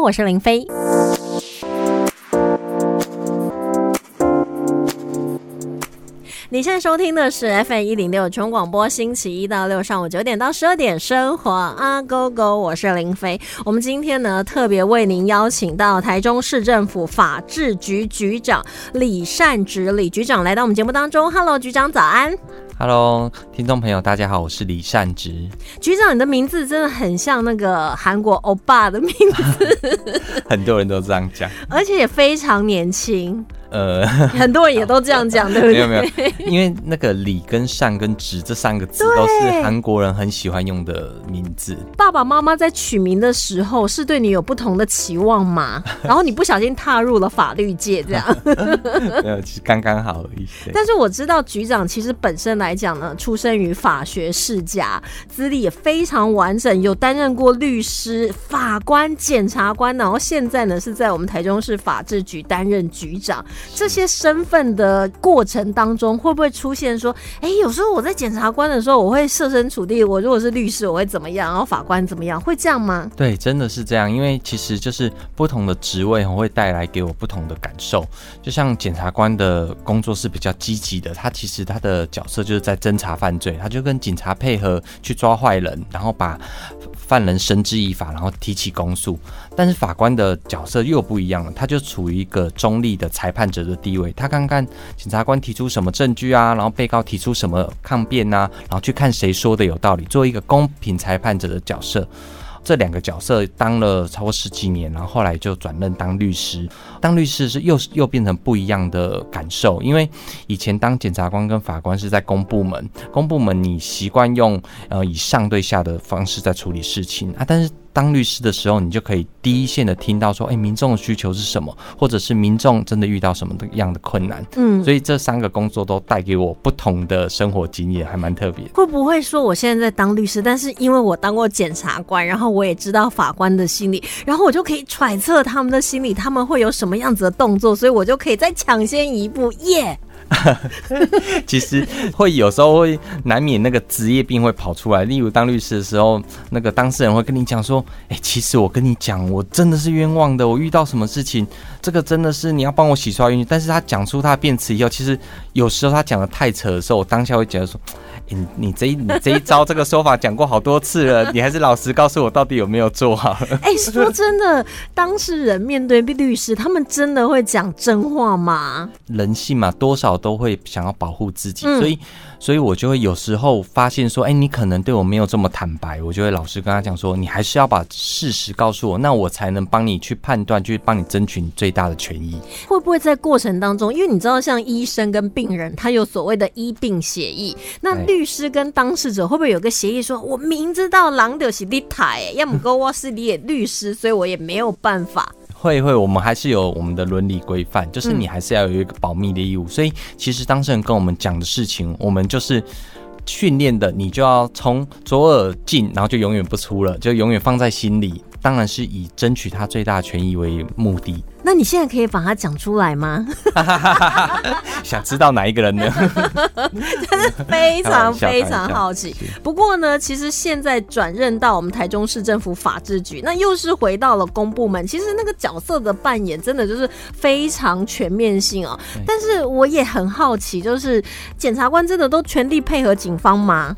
我是林飞。你现在收听的是 FM 一零六全广播，星期一到六上午九点到十二点，生活啊 Go Go，我是林飞。我们今天呢，特别为您邀请到台中市政府法制局局长李善植李局长来到我们节目当中。Hello，局长早安。Hello，听众朋友，大家好，我是李善植局长。你的名字真的很像那个韩国欧巴的名字，很多人都这样讲，而且也非常年轻。呃，很多人也都这样讲，对不对？没有没有，因为那个李跟善跟直这三个字都是韩国人很喜欢用的名字。爸爸妈妈在取名的时候是对你有不同的期望吗？然后你不小心踏入了法律界，这样？没有，其实刚刚好而已。但是我知道局长其实本身来讲呢，出生于法学世家，资历也非常完整，有担任过律师、法官、检察官，然后现在呢是在我们台中市法制局担任局长。这些身份的过程当中，会不会出现说，哎，有时候我在检察官的时候，我会设身处地，我如果是律师，我会怎么样？然后法官怎么样？会这样吗？对，真的是这样，因为其实就是不同的职位会带来给我不同的感受。就像检察官的工作是比较积极的，他其实他的角色就是在侦查犯罪，他就跟警察配合去抓坏人，然后把犯人绳之以法，然后提起公诉。但是法官的角色又不一样了，他就处于一个中立的裁判者的地位，他看看检察官提出什么证据啊，然后被告提出什么抗辩啊，然后去看谁说的有道理，做一个公平裁判者的角色。这两个角色当了超过十几年，然后后来就转任当律师。当律师是又又变成不一样的感受，因为以前当检察官跟法官是在公部门，公部门你习惯用呃以上对下的方式在处理事情啊，但是。当律师的时候，你就可以第一线的听到说，哎，民众的需求是什么，或者是民众真的遇到什么的样的困难。嗯，所以这三个工作都带给我不同的生活经验，还蛮特别。会不会说我现在在当律师，但是因为我当过检察官，然后我也知道法官的心理，然后我就可以揣测他们的心理，他们会有什么样子的动作，所以我就可以再抢先一步，耶！其实会有时候会难免那个职业病会跑出来。例如当律师的时候，那个当事人会跟你讲说：“哎，其实我跟你讲，我真的是冤枉的。我遇到什么事情，这个真的是你要帮我洗刷冤屈。”但是他讲出他的辩词以后，其实有时候他讲的太扯的时候，我当下会觉得说。你你这一你这一招这个说法讲过好多次了，你还是老实告诉我到底有没有做好？哎，说真的，当事人面对律师，他们真的会讲真话吗？人性嘛，多少都会想要保护自己，所以。所以我就会有时候发现说，哎，你可能对我没有这么坦白，我就会老实跟他讲说，你还是要把事实告诉我，那我才能帮你去判断，去帮你争取你最大的权益。会不会在过程当中，因为你知道，像医生跟病人，他有所谓的医病协议，那律师跟当事者会不会有个协议，说我明知道狼的是立台，要么跟我是你律师，所以我也没有办法。会会，我们还是有我们的伦理规范，就是你还是要有一个保密的义务。所以其实当事人跟我们讲的事情，我们就是训练的，你就要从左耳进，然后就永远不出了，就永远放在心里。当然是以争取他最大权益为目的。那你现在可以把它讲出来吗？想知道哪一个人呢？真的非常非常好奇。不过呢，其实现在转任到我们台中市政府法制局，那又是回到了公部门。其实那个角色的扮演真的就是非常全面性哦。但是我也很好奇，就是检察官真的都全力配合警方吗？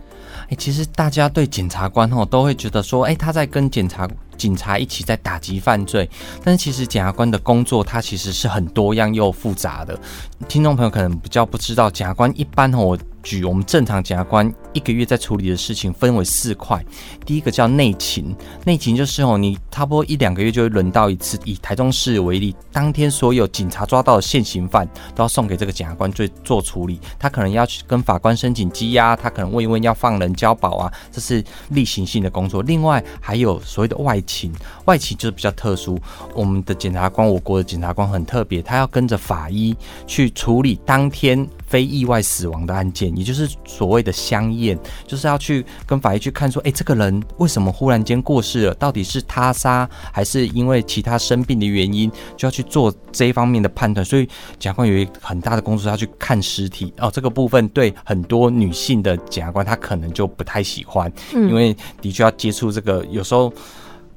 哎，其实大家对检察官哦都会觉得说，哎，他在跟检察。警察一起在打击犯罪，但是其实检察官的工作，它其实是很多样又复杂的。听众朋友可能比较不知道，检察官一般哦。举我们正常检察官一个月在处理的事情分为四块，第一个叫内勤，内勤就是哦，你差不多一两个月就会轮到一次。以台中市为例，当天所有警察抓到的现行犯都要送给这个检察官做做处理，他可能要去跟法官申请羁押，他可能问一问要放人交保啊，这是例行性的工作。另外还有所谓的外勤，外勤就是比较特殊，我们的检察官，我国的检察官很特别，他要跟着法医去处理当天。非意外死亡的案件，也就是所谓的相验，就是要去跟法医去看，说，哎，这个人为什么忽然间过世了？到底是他杀，还是因为其他生病的原因？就要去做这一方面的判断。所以，检察官有一很大的工作要去看尸体。哦，这个部分对很多女性的检察官，她可能就不太喜欢，因为的确要接触这个，有时候。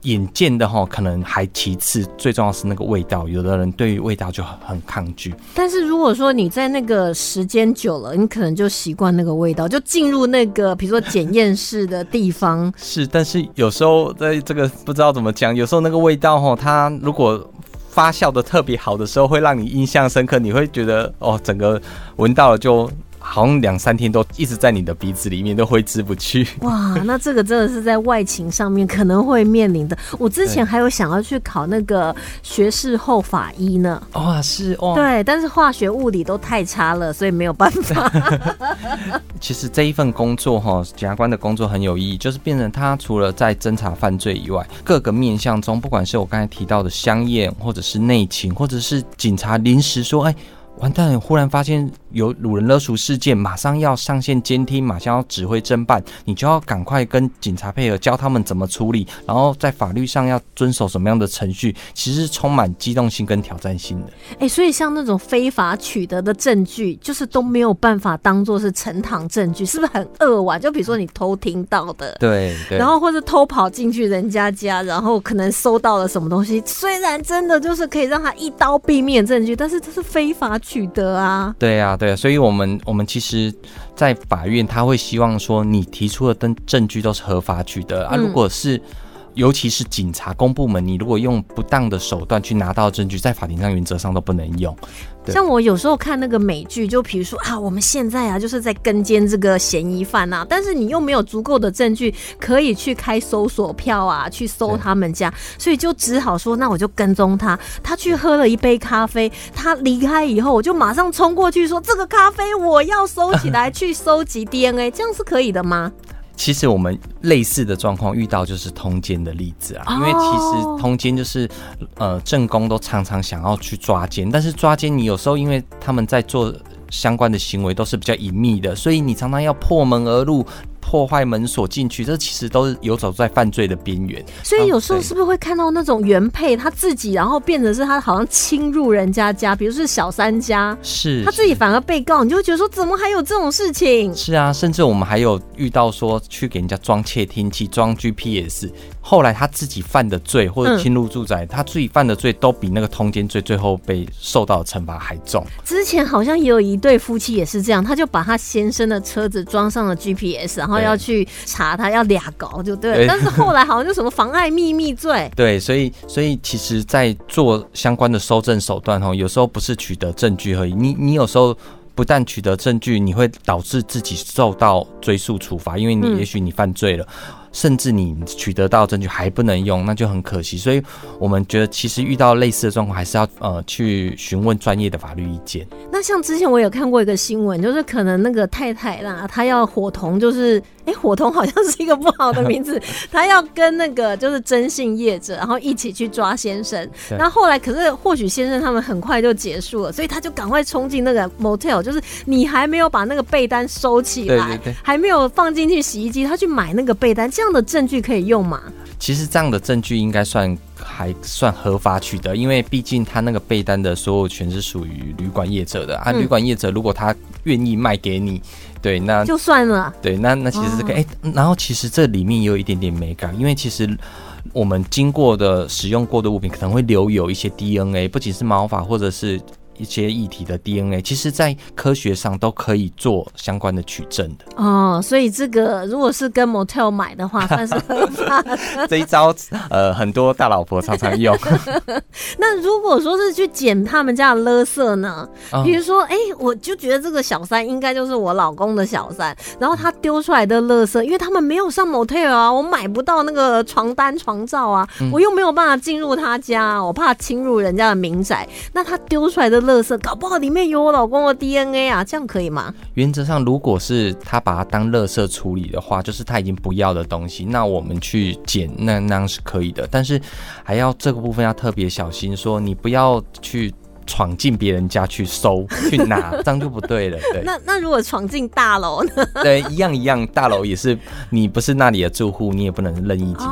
眼见的哈，可能还其次，最重要是那个味道。有的人对于味道就很很抗拒。但是如果说你在那个时间久了，你可能就习惯那个味道，就进入那个比如说检验室的地方。是，但是有时候在这个不知道怎么讲，有时候那个味道哈，它如果发酵的特别好的时候，会让你印象深刻。你会觉得哦，整个闻到了就。好像两三天都一直在你的鼻子里面，都挥之不去。哇，那这个真的是在外勤上面可能会面临的。我之前还有想要去考那个学士后法医呢。哇，是哦。对，但是化学物理都太差了，所以没有办法。其实这一份工作哈，检察官的工作很有意义，就是变成他除了在侦查犯罪以外，各个面向中，不管是我刚才提到的香艳，或者是内情，或者是警察临时说，哎。完蛋！忽然发现有鲁人勒赎事件，马上要上线监听，马上要指挥侦办，你就要赶快跟警察配合，教他们怎么处理，然后在法律上要遵守什么样的程序，其实是充满机动性跟挑战性的。哎，所以像那种非法取得的证据，就是都没有办法当做是呈堂证据，是不是很扼腕？就比如说你偷听到的，对，然后或者偷跑进去人家家，然后可能搜到了什么东西，虽然真的就是可以让他一刀毙命证据，但是这是非法。取得啊，对啊，对啊，所以我们我们其实，在法院他会希望说，你提出的证证据都是合法取得啊，如果是。尤其是警察公部门，你如果用不当的手段去拿到证据，在法庭上原则上都不能用。像我有时候看那个美剧，就比如说啊，我们现在啊就是在跟监这个嫌疑犯啊，但是你又没有足够的证据可以去开搜索票啊，去搜他们家，所以就只好说，那我就跟踪他。他去喝了一杯咖啡，他离开以后，我就马上冲过去说，这个咖啡我要收起来，去收集 DNA，这样是可以的吗？其实我们类似的状况遇到就是通奸的例子啊，因为其实通奸就是呃正宫都常常想要去抓奸，但是抓奸你有时候因为他们在做相关的行为都是比较隐秘的，所以你常常要破门而入。破坏门锁进去，这其实都是游走在犯罪的边缘。所以有时候是不是会看到那种原配他自己，然后变成是他好像侵入人家家，比如是小三家，是他自己反而被告，你就会觉得说怎么还有这种事情？是啊，甚至我们还有遇到说去给人家装窃听器、装 GPS。后来他自己犯的罪或者侵入住宅，他自己犯的罪都比那个通奸罪最后被受到的惩罚还重。之前好像也有一对夫妻也是这样，他就把他先生的车子装上了 GPS，然后要去查他，要俩搞就对。但是后来好像就什么妨碍秘密罪。对，所以所以其实，在做相关的收证手段哈，有时候不是取得证据而已，你你有时候不但取得证据，你会导致自己受到追诉处罚，因为你也许你犯罪了。甚至你取得到证据还不能用，那就很可惜。所以我们觉得，其实遇到类似的状况，还是要呃去询问专业的法律意见。那像之前我有看过一个新闻，就是可能那个太太啦，她要伙同，就是哎，伙同好像是一个不好的名字，她要跟那个就是征信业者，然后一起去抓先生。那后来可是或许先生他们很快就结束了，所以他就赶快冲进那个 motel，就是你还没有把那个被单收起来，还没有放进去洗衣机，他去买那个被单，这样。这样的证据可以用吗？其实这样的证据应该算还算合法取得，因为毕竟他那个被单的所有权是属于旅馆业者的啊。旅馆业者如果他愿意卖给你，对，那就算了。对，那那其实这个。哎，然后其实这里面也有一点点美感，因为其实我们经过的使用过的物品可能会留有一些 DNA，不仅是毛发或者是。一些议题的 DNA，其实在科学上都可以做相关的取证的哦。所以这个如果是跟 motel 买的话，算是合法。这一招呃，很多大老婆常常用。那如果说是去捡他们家的垃圾呢？比如说，哎，我就觉得这个小三应该就是我老公的小三，然后他丢出来的垃圾，因为他们没有上 motel 啊，我买不到那个床单、床罩啊，我又没有办法进入他家，我怕侵入人家的民宅。那他丢出来的。垃圾搞不好里面有我老公的 DNA 啊，这样可以吗？原则上，如果是他把它当垃圾处理的话，就是他已经不要的东西，那我们去捡，那那样是可以的。但是还要这个部分要特别小心，说你不要去。闯进别人家去搜 去拿，这样就不对了。对，那那如果闯进大楼呢？对，一样一样，大楼也是你不是那里的住户，你也不能任意进去。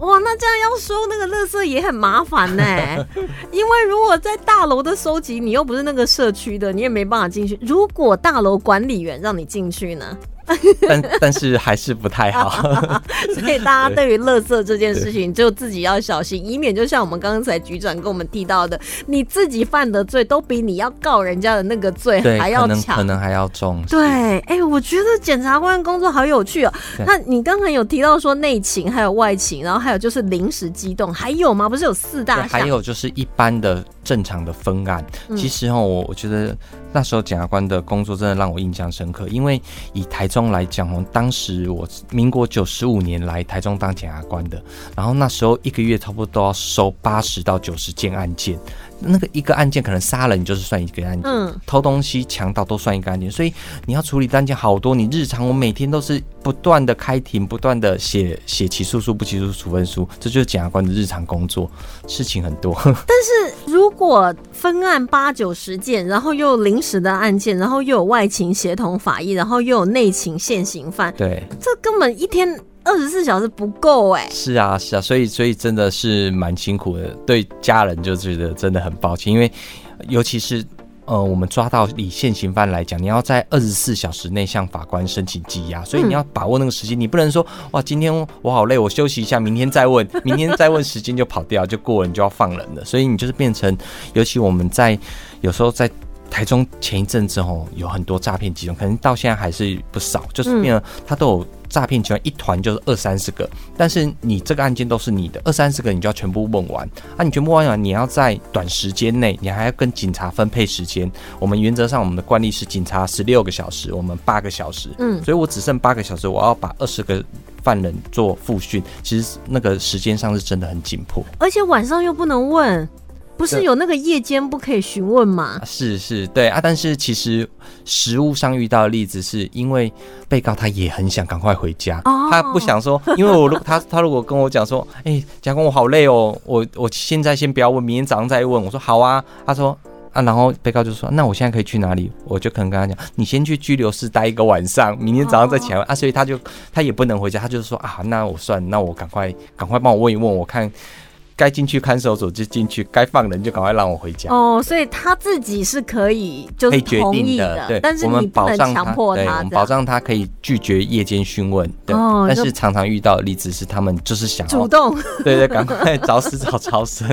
哇，那这样要收那个垃圾也很麻烦呢。因为如果在大楼的收集，你又不是那个社区的，你也没办法进去。如果大楼管理员让你进去呢？但但是还是不太好。所以大家对于垃圾这件事情，就自己要小心，以免就像我们刚才局长跟我们提到的，你自己犯的罪都比你要告人家的那个罪还要强，可能还要重。对，哎，我觉得检察官工作好有趣哦。那你刚才有提到说内勤还有外勤，然后还有就是临时机动，还有吗？不是有四大？还有就是一般的正常的分案。其实哦，我我觉得。那时候检察官的工作真的让我印象深刻，因为以台中来讲哦，当时我民国九十五年来台中当检察官的，然后那时候一个月差不多都要收八十到九十件案件。那个一个案件可能杀人就是算一个案件，偷东西、强盗都算一个案件，所以你要处理的案件好多。你日常我每天都是不断的开庭，不断的写写起诉书、不起诉处分书，这就是检察官的日常工作，事情很多。但是如果分案八九十件，然后又有临时的案件，然后又有外勤协同法医，然后又有内勤现行犯，对，这根本一天。二十四小时不够哎，是啊是啊，所以所以真的是蛮辛苦的，对家人就觉得真的很抱歉，因为尤其是呃我们抓到以现行犯来讲，你要在二十四小时内向法官申请羁押，所以你要把握那个时间，你不能说哇今天我好累，我休息一下，明天再问，明天再问时间就跑掉就过了，你就要放人了，所以你就是变成，尤其我们在有时候在。台中前一阵子哦，有很多诈骗集中，可能到现在还是不少，就是变了，他都有诈骗集团一团就是二三十个，但是你这个案件都是你的二三十个，你就要全部问完啊！你全部问完，你要在短时间内，你还要跟警察分配时间。我们原则上我们的惯例是警察十六个小时，我们八个小时，嗯，所以我只剩八个小时，我要把二十个犯人做复训，其实那个时间上是真的很紧迫，而且晚上又不能问。不是有那个夜间不可以询问吗？是是，对啊。但是其实实物上遇到的例子，是因为被告他也很想赶快回家，他不想说，因为我如他 他如果跟我讲说，哎，贾官我好累哦，我我现在先不要问，明天早上再问。我说好啊。他说啊，然后被告就说，那我现在可以去哪里？我就可能跟他讲，你先去拘留室待一个晚上，明天早上再起来啊。所以他就他也不能回家，他就是说啊，那我算，那我赶快赶快帮我问一问，我看。该进去看守所就进去，该放人就赶快让我回家。哦，所以他自己是可以就是同意的，对。但是你不能强迫他，我们保障他可以拒绝夜间询问。哦，但是常常遇到的例子是，他们就是想主动，对对，赶快找死找超生。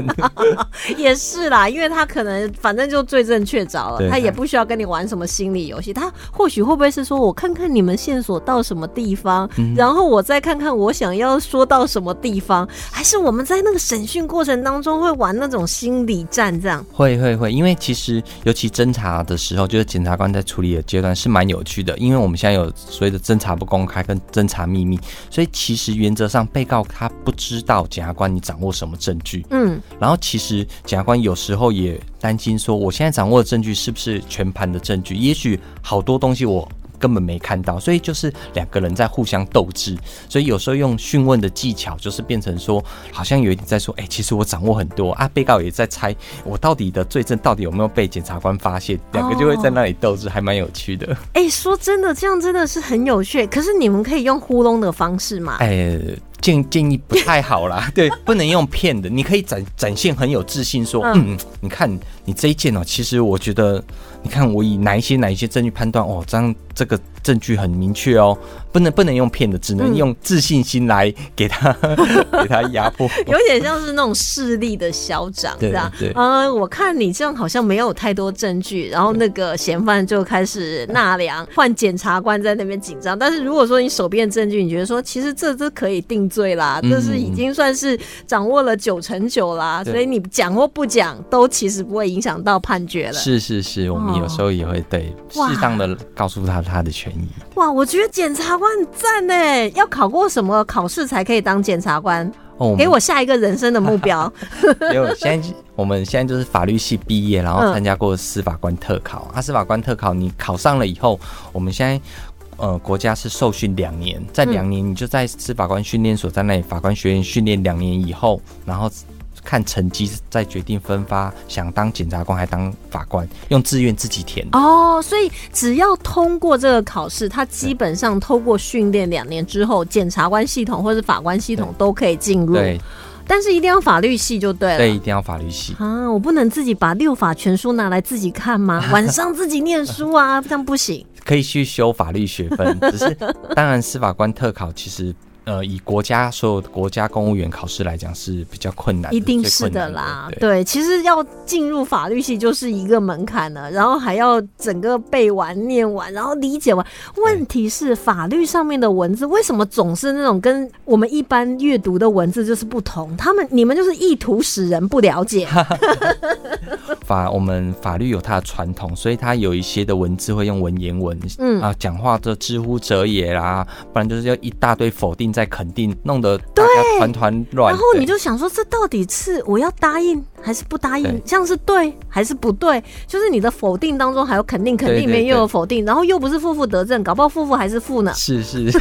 也是啦，因为他可能反正就罪证确凿了，他也不需要跟你玩什么心理游戏。他或许会不会是说，我看看你们线索到什么地方，然后我再看看我想要说到什么地方，还是我们在那个审。训过程当中会玩那种心理战，这样会会会，因为其实尤其侦查的时候，就是检察官在处理的阶段是蛮有趣的，因为我们现在有所谓的侦查不公开跟侦查秘密，所以其实原则上被告他不知道检察官你掌握什么证据，嗯，然后其实检察官有时候也担心说，我现在掌握的证据是不是全盘的证据？也许好多东西我。根本没看到，所以就是两个人在互相斗智，所以有时候用讯问的技巧，就是变成说，好像有一点在说，哎，其实我掌握很多啊。被告也在猜，我到底的罪证到底有没有被检察官发现，两个就会在那里斗智，还蛮有趣的。哎，说真的，这样真的是很有趣。可是你们可以用糊弄的方式吗？哎，建建议不太好啦，对，不能用骗的。你可以展展现很有自信，说，嗯，你看你这一件哦，其实我觉得。你看，我以哪一些哪一些证据判断？哦，这样这个证据很明确哦，不能不能用骗的，只能用自信心来给他 给他压迫，有点像是那种势力的嚣张，对吧？对，呃，我看你这样好像没有太多证据，然后那个嫌犯就开始纳凉，换检察官在那边紧张。但是如果说你手边的证据，你觉得说其实这这可以定罪啦，这是已经算是掌握了九成九啦，所以你讲或不讲都其实不会影响到判决了。是是是，我们。有时候也会对适当的告诉他他的权益。哇，我觉得检察官很赞呢！要考过什么考试才可以当检察官？哦，给我下一个人生的目标。因为现在我们现在就是法律系毕业，然后参加过司法官特考。啊，司法官特考你考上了以后，我们现在呃国家是受训两年，在两年你就在司法官训练所在那里法官学院训练两年以后，然后。看成绩再决定分发，想当检察官还当法官，用志愿自己填。哦，所以只要通过这个考试，他基本上透过训练两年之后，检察官系统或是法官系统都可以进入。对。但是一定要法律系就对了。对，一定要法律系。啊，我不能自己把六法全书拿来自己看吗？晚上自己念书啊，这样不行。可以去修法律学分，只是当然司法官特考其实。呃，以国家所有的国家公务员考试来讲是比较困难，一定是的啦。对，其实要进入法律系就是一个门槛了，然后还要整个背完、念完，然后理解完。问题是法律上面的文字为什么总是那种跟我们一般阅读的文字就是不同？他们你们就是意图使人不了解。法我们法律有它的传统，所以它有一些的文字会用文言文，嗯啊，讲话这知乎者也啦，不然就是要一大堆否定。在肯定弄得大家团团乱，然后你就想说，这到底是我要答应还是不答应？这样是对还是不对？就是你的否定当中还有肯定，肯定里面又有否定，然后又不是负负得正，搞不好负负还是负呢？是是，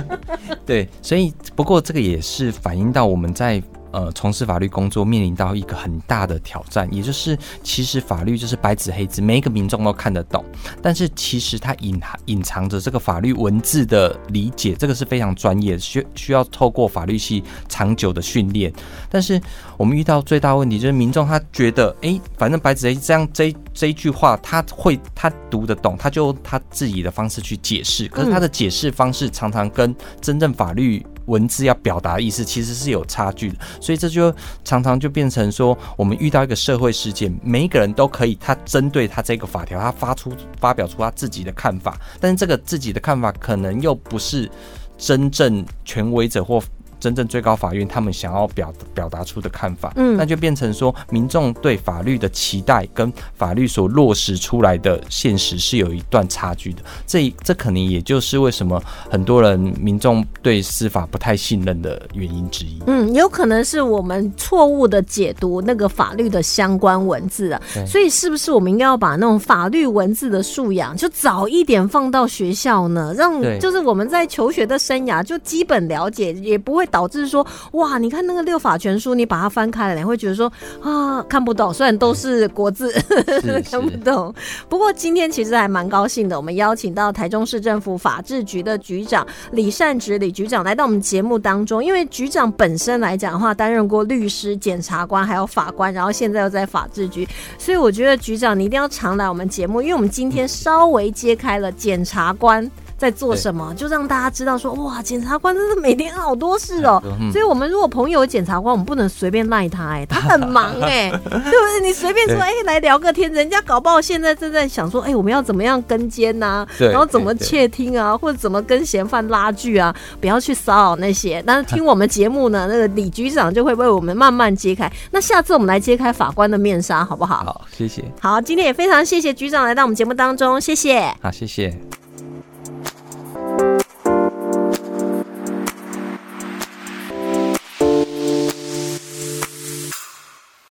对，所以不过这个也是反映到我们在。呃，从事法律工作面临到一个很大的挑战，也就是其实法律就是白纸黑字，每一个民众都看得懂，但是其实它隐含隐藏着这个法律文字的理解，这个是非常专业，需需要透过法律系长久的训练。但是我们遇到最大问题就是民众他觉得，哎，反正白纸黑字这样这这一句话他会他读得懂，他就他自己的方式去解释，可是他的解释方式常常跟真正法律。文字要表达意思其实是有差距的，所以这就常常就变成说，我们遇到一个社会事件，每一个人都可以他针对他这个法条，他发出发表出他自己的看法，但是这个自己的看法可能又不是真正权威者或。真正最高法院他们想要表表达出的看法，嗯，那就变成说民众对法律的期待跟法律所落实出来的现实是有一段差距的。这这可能也就是为什么很多人民众对司法不太信任的原因之一。嗯，有可能是我们错误的解读那个法律的相关文字啊。所以是不是我们应该要把那种法律文字的素养就早一点放到学校呢？让就是我们在求学的生涯就基本了解，也不会。导致说哇，你看那个六法全书，你把它翻开了，你会觉得说啊，看不懂。虽然都是国字，看不懂。不过今天其实还蛮高兴的，我们邀请到台中市政府法制局的局长李善植李局长来到我们节目当中。因为局长本身来讲的话，担任过律师、检察官，还有法官，然后现在又在法制局，所以我觉得局长你一定要常来我们节目，因为我们今天稍微揭开了检察官。在做什么？就让大家知道说，哇，检察官真的每天好多事哦。所以，我们如果朋友检察官，我们不能随便赖他，哎，他很忙，哎，对不对？你随便说，哎，来聊个天，人家搞不好现在正在想说，哎，我们要怎么样跟监呐？然后怎么窃听啊，或者怎么跟嫌犯拉锯啊？不要去骚扰那些。但是听我们节目呢，那个李局长就会为我们慢慢揭开。那下次我们来揭开法官的面纱，好不好？好，谢谢。好，今天也非常谢谢局长来到我们节目当中，谢谢。好，谢谢。